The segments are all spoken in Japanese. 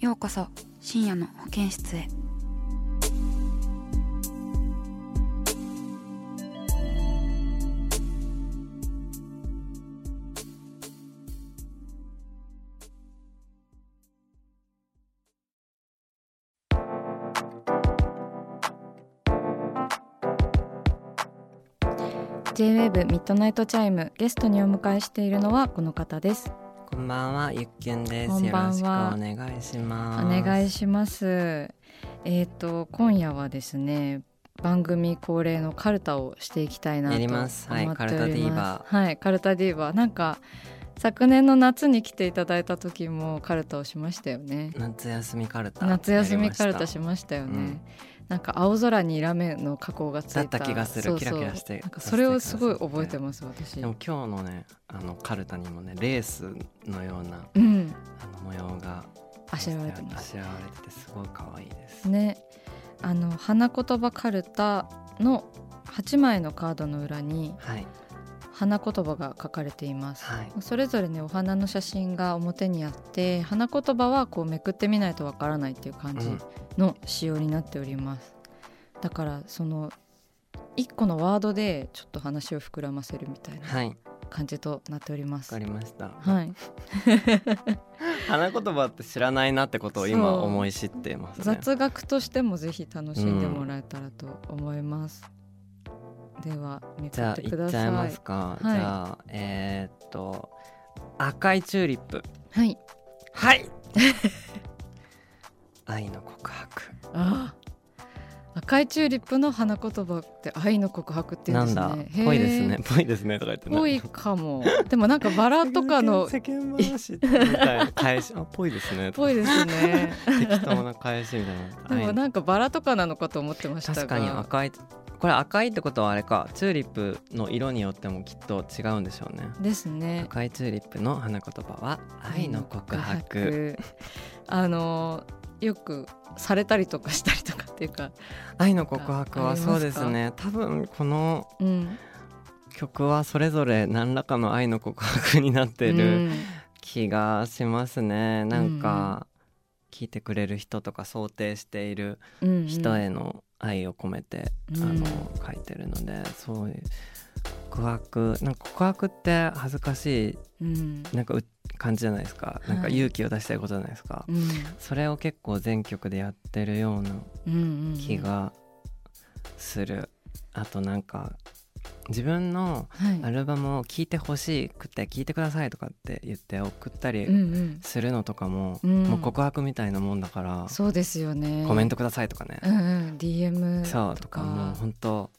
ようこそ深夜の保健室へ。J-WAVE ミッドナイトチャイムゲストにお迎えしているのはこの方です。こんばんは、ゆっきゅんです。よろしくお願いします。お願いします。えっ、と今夜はですね番組恒例のカルタをしていきたいなとや思っておりりまます。すはいカルタディーバはいカルタディーバなんか昨年の夏に来ていただいた時もカルタをしましたよね。夏休みカルタ。夏休みカルタやしましたよね、うんなんか青空にラメの加工がついた。気がする。キラキラしてなんかそれをすごい覚えてます私。でも今日のね、あのカルタにもね、レースのようなうん。あの模様があしらわれてます。あしらわれててすごい可愛いです。ね。あの花言葉カルタの8枚のカードの裏にはい花言葉が書かれています、はい。それぞれねお花の写真が表にあって花言葉はこうめくってみないとわからないっていう感じうん。の仕様になっております、だからその1個のワードでちょっと話を膨らませるみたいなはい。わ感じとなっております。かりました。はい、花言葉って知らないなってことを今思い知ってますね。雑学としてもぜひ楽しんでもらえたらと思います、ではめくじゃあってください。行っちゃいますか。はい。じゃあえーっと赤いチューリップ。はい。はい。愛の告白。ああ赤いチューリップの花言葉って愛の告白っていうんですね。ぽいですね。ぽいですね。とか言ってぽいかも。でもなんかバラとかの 世間話みたいな返し。あぽいですね。ぽいですね。適当な返しみたいな。でもなんかバラとかなのかと思ってましたが。確かに赤いこれ赤いってことはあれかチューリップの色によってもきっと違うんでしょうね。ですね。赤いチューリップの花言葉は愛の告白。あのよくされたりとかしたりとかっていうか。愛の告白はそうですね。多分このうん。曲はそれぞれ何らかの愛の告白になってる気がしますね、なんか聞いてくれる人とか想定しているうん。人への愛を込めて、うん。あの書いてるのでそういう告白なんか告白って恥ずかしうん。いなんかう感じじゃないですか、なんかはい勇気を出したいことじゃないですか、うん。それを結構全曲でやってるような気がする、あとなんか自分のはい。アルバムを聴いてほしくて聴いてくださいとかって言って送ったりするのとかも、うん。もう告白みたいなもんだから、そうですよね。コメントくださいとかね、うんうん。DM そうとかもう本当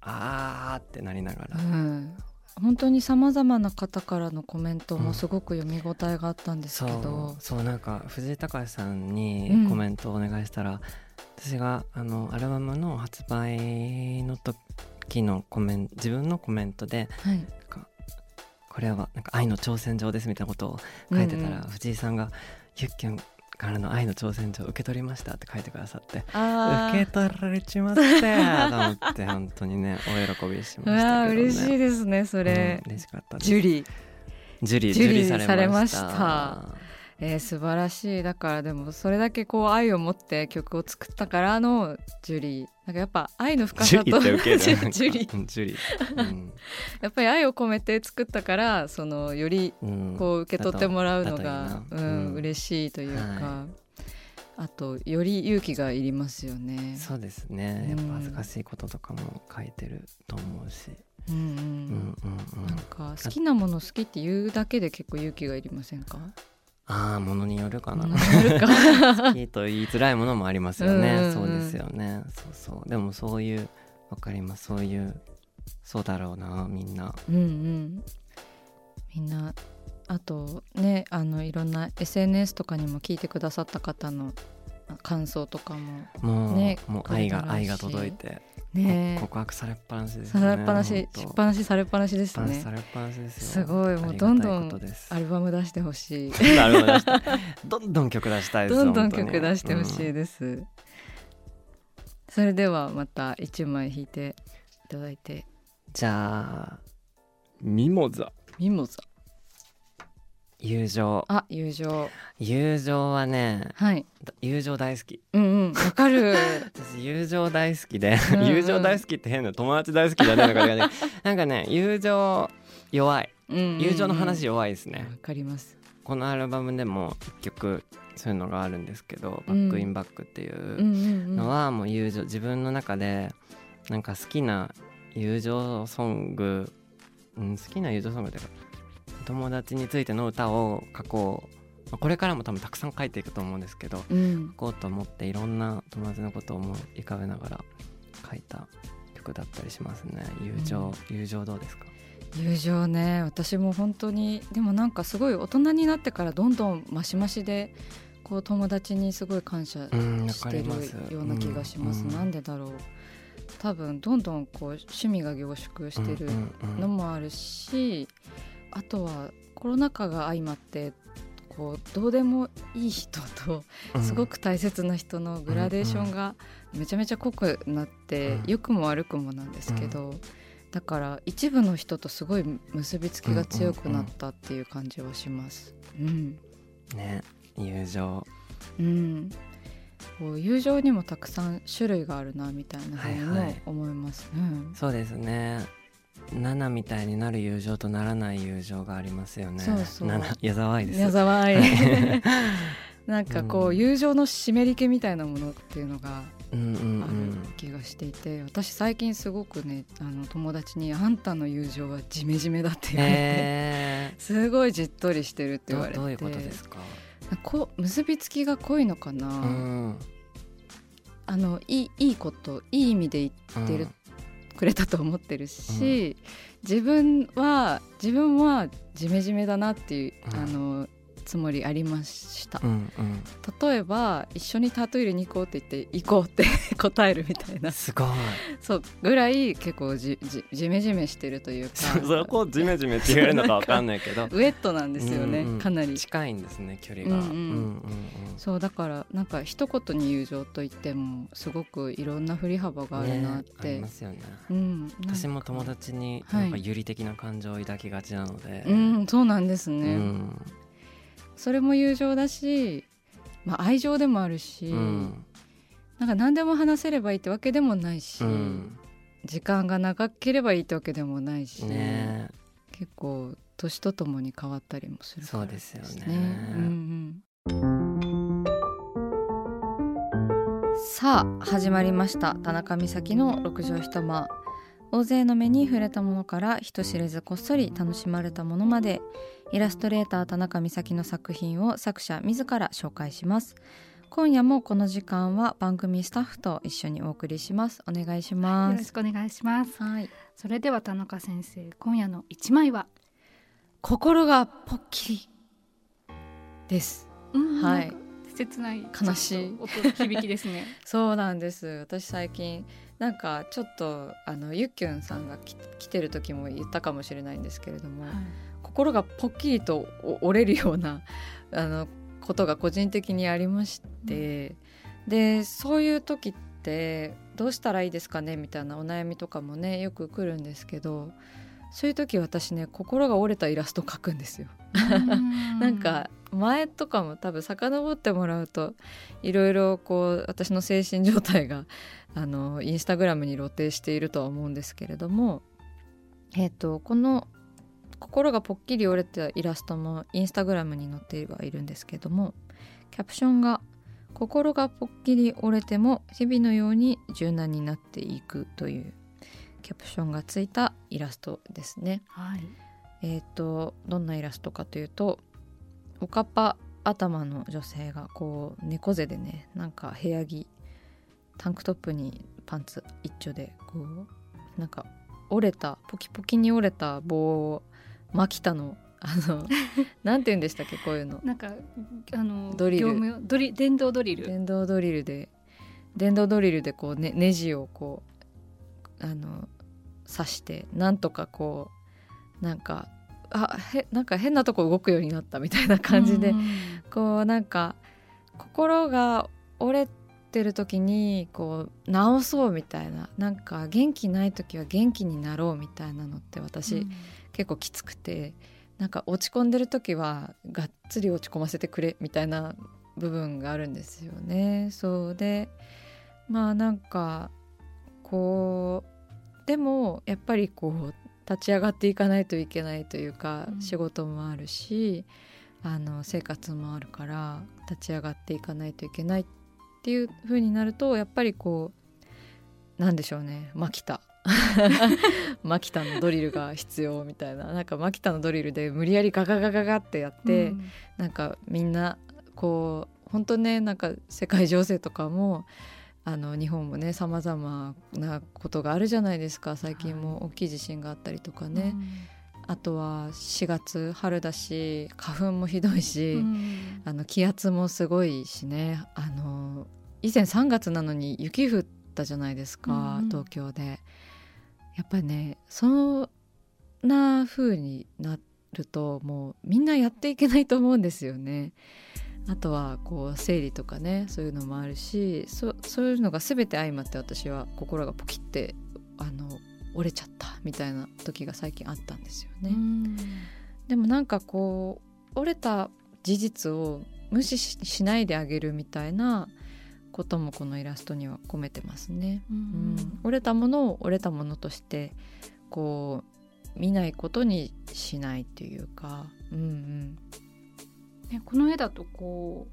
あーってなりながら、うん。本当にさまざまな方からのコメントもすごく読み応えがあったんですけど、そうなんか藤井隆さんにうん。コメントをお願いしたら、私があのアルバムの発売の時のコメント自分のコメントではい。これはなんか愛の挑戦状ですみたいなことを書いてたら、うんうん。藤井さんが「ゆっきゅんからの愛の挑戦状受け取りました」って書いてくださってあ受け取られちまったよと思って本当にね お喜びしましたけど、ね、嬉しいですねそれ、うん嬉しかったジュリー、ジュリージュリーされました。えー素晴らしい。だからでもそれだけこう愛を持って曲を作ったからのジュリーなんかやっぱ愛の深さとジュリー やっぱり愛を込めて作ったからそのよりうん。こう受け取ってもらうのだがうんうん。嬉しいというか、はあとより勇気がいりますよね。そうですね。やっぱ恥ずかしいこととかも書いてると思うし、うんうん。うんうんうん。なんか好きなもの好きって言うだけで結構勇気がいりませんか？ああものによるかな。好きと言いづらいものもありますよね。うん。うんうんそうですよね。そうそう。でもそういうわかります。そういうそうだろうなみんな。うんうん。みんなあとねあのいろんな SNS とかにも聞いてくださった方の感想とかももう,、ねもう愛が愛が届いて、ね告白されっぱなしですねされっぱなししっぱなしされっぱなしですね。されっぱなしですすよごいもうどんどんアルバム出してほしい。ど。んどん曲出したい どんどん曲出してほしいうん。です。それではまた一枚弾いていただいて。じゃあミモザ。ミモザ。友情。あ友情。友情はねはい。友情大好き。うんうん。わかる。私友情大好きで。うんうん。友情大好きって変な友達大好きじゃないのかね。なんかね友情弱い。友友情の話弱いですわね、かります。このアルバムでも一曲そういうのがあるんですけど「うん。バック・イン・バック」っていうんううんうんのはもう友情自分の中でなんか好きな友情ソング、うん、好きな友情ソングというか友達についての歌を書こうまあこれからも多分たくさん書いていくと思うんですけどうん。書こうと思っていろんな友達のことを思い浮かべながら書いた曲だったりしますね。友情、友情どうですか？友情ね私も本当にでもなんかすごい大人になってからどんどんマシマシでこう友達にすごい感謝してるような気がします、うん。なんでだろう。多分どんどんこう趣味が凝縮してるうんうんうん。のもあるし、あとはコロナ禍が相まってこうどうでもいい人とうん。すごく大切な人のグラデーションがめちゃめちゃ濃くなって、うん。良くも悪くもなんですけど、だから一部の人とすごい結びつきが強くなったっていう感じはします。うん。ね。友情。うん、こう友情にもたくさん種類があるなみたいなふうにもはいはい。思います。うん。そうですね7みたいになる友情とならない友情がありますよね。そうそう。7矢沢愛です。矢沢愛。なんかこう、うん友情の湿り気みたいなものっていうのがうんうんあうん。る気がしていて、私最近すごくねあの友達に「あんたの友情はジメジメだ」って言われて、えすごいじっとりしてるって言われて。どどういうことですか？こ結びつきが濃いのかな、うん。あのいいいいこといい意味で言ってる、くれたと思ってるし、自分は自分はジメジメだなっていう、うん。あのつもりありました、うんうん。例えば一緒にタトゥー入れに行こうって言って行こうって答えるみたいな。すごい。そうぐらい結構じじじめじめしてるというか。そそこをジメジメって言えるのかわかんないけど。ウエットなんですよね、うんうんかなり。近いんですね距離が。うんうん。うんうんそうだからなんか一言に友情といってもすごくいろんな振り幅があるなっねあて、りますよね。うん、なんか。私も友達にはい。なんか有利的な感情を抱きがちなので。うんそうなんですうね、んそれも友情だし、まあ、愛情でもあるし、うん。なんか何でも話せればいいってわけでもないし、うん。時間が長ければいいってわけでもないし、ね。結構年とともに変わったりもするからそうですよね。うんうん、さあ始まりました。田中美咲の六畳一間大勢の目に触れたものから人知れずこっそり楽しまれたものまでイラストレーター田中美咲の作品を作者自ら紹介します。今夜もこの時間は番組スタッフと一緒にお送りします。お願いしよます。ろしくお願いします。はい。それでは田中先生、今夜の一枚は、心がポッキリです。うんはい。切ない悲しい。音響きですね。そうなんです。私最近なんかちょっとあのゆっきゅんさんがき来てる時も言ったかもしれないんですけれども、はい。心がポッキリとお折れるような あのことが個人的にありまして、でそういう時ってどうしたらいいですかねみたいなお悩みとかもねよく来るんですけどそういう時私ね心が折れたイラスト描くんですよ。なんか前とかも多分遡ってもらうといろいろこう私の精神状態が あのインスタグラムに露呈しているとは思うんですけれども、えっとこの心がぽっきり折れたイラストもインスタグラムに載ってはいるんですけどもキャプションが「心がぽっきり折れても日々のように柔軟になっていくというキャプションがついたイラストですね。はい。えっ、とどんなイラストかというとおかっぱ頭の女性がこう猫背でねなんか部屋着タンクトップにパンツ一丁でこうなんか折れたポキポキに折れた棒をマキタのあの なんて言うんでしたっけこういうの。なんかあのドリル。ドリ電動ドリル。電動ドリルで電動ドリルでこう、ね、ネジをこうあの刺してなんとかこうなんかあへなんか変なとこ動くようになったみたいな感じで、うんこうなんか心が折れてる時にこう直そうみたいななんか元気ない時は元気になろうみたいなのって私、結構きつくてなんか落ち込んでる時はがっつり落ち込ませてくれみたいな部分があるんですよね。そうでまあなんかこうでもやっぱりこう立ち上がっていかないといけないというか、うん。仕事もあるしあの生活もあるから立ち上がっていかないといけないっていう風になるとやっぱりこうなんでしょうねマキタマキタのドリルが必要みたいな。なんかマキタのドリルで無理やりガガガガガってやって、うん。なんかみんなこう本当ねなんか世界情勢とかもあの日本もねさまざまなことがあるじゃないですか。最近も大きい地震があったりとかね、あとは4月春だし花粉もひどいし、うん。あの気圧もすごいしね。あの以前3月なのに雪降ったじゃないですか、うんうん。東京で。やっぱりねそんな風になるともうみんなやっていけないと思うんですよね。あとはこう生理とかねそういうのもあるしそそういうのが全て相まって私は心がポキってあの折れちゃったみたいな時が最近あったんですよね。うんでもなんかこう折れた事実を無視ししないであげるみたいなこともこのイラストには込めてますね。ううんん、折れたものを折れたものとしてこう見ないことにしないっていうか、うんうん、ね、この絵だとこ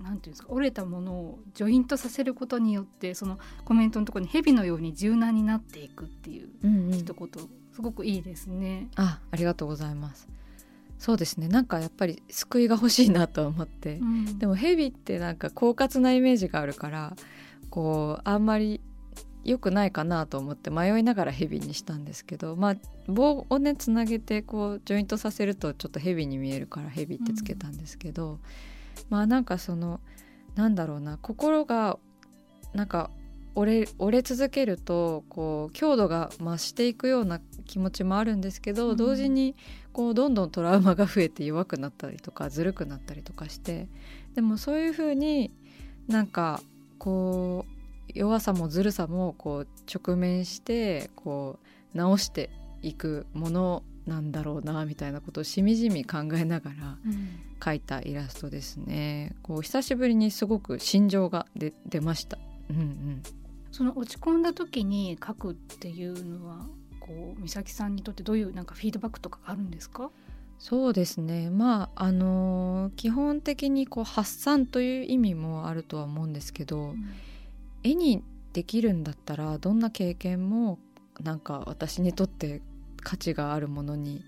うなんていうんですか折れたものをジョイントさせることによってそのコメントのところに蛇のように柔軟になっていくっていううんうん。一言、すごくいいですね。あありがとうございます。そうですね。なんかやっぱり救いが欲しいなと思って、うん。でもヘビってなんか狡猾なイメージがあるからこうあんまり良くないかなと思って迷いながらヘビにしたんですけどまあ棒をねつなげてこうジョイントさせるとちょっとヘビに見えるからヘビってつけたんですけど、まあなんかそのなんだろうな心がなんか折れ折れ続けるとこう強度が増していくような気持ちもあるんですけど、うん。同時にこうどんどんトラウマが増えて弱くなったりとかずるくなったりとかしてでもそういう風になんかこう弱さもずるさもこう直面してこう直していくものなんだろうなみたいなことをしみじみ考えながらうん描いたイラストですね。こう久しぶりにすごく心情が出出ました。うんうん。その落ち込んだ時に書くっていうのはこう美咲さんにとってどういうなんかフィードバックとかがあるんですか？そうですねまああの基本的にこう発散という意味もあるとは思うんですけど、絵にできるんだったらどんな経験もなんか私にとって価値があるものに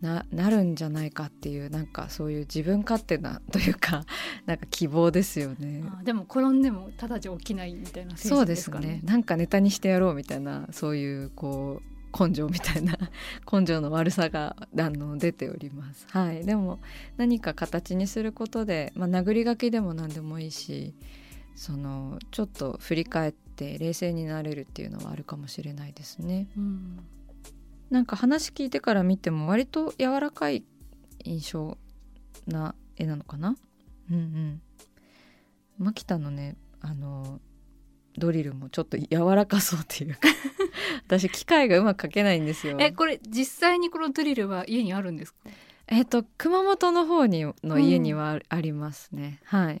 ななるんじゃないかっていうなんかそういう自分勝手な というかなんか希望ですよね。あでも転んでもただじゃ起きないみたいな精そうで。すねなんかネタにしてやろうみたいなそういうこう根性みたいな 根性の悪さがあの出ております。はい、でも何か形にすることで、まあ、殴り書きでも何でもいいしそのちょっと振り返って冷静になれるっていうのはあるかもしれないですね。うん。なんか話聞いてから見ても割と柔らかい印象な絵なのかな？うんうん。牧田のねあのドリルもちょっと柔らかそうっていうか。私機械がうまく描けないんですよ。えこれ実際にこのドリルは家にあるんですか？えっと熊本の方にの家にはあありますね、はい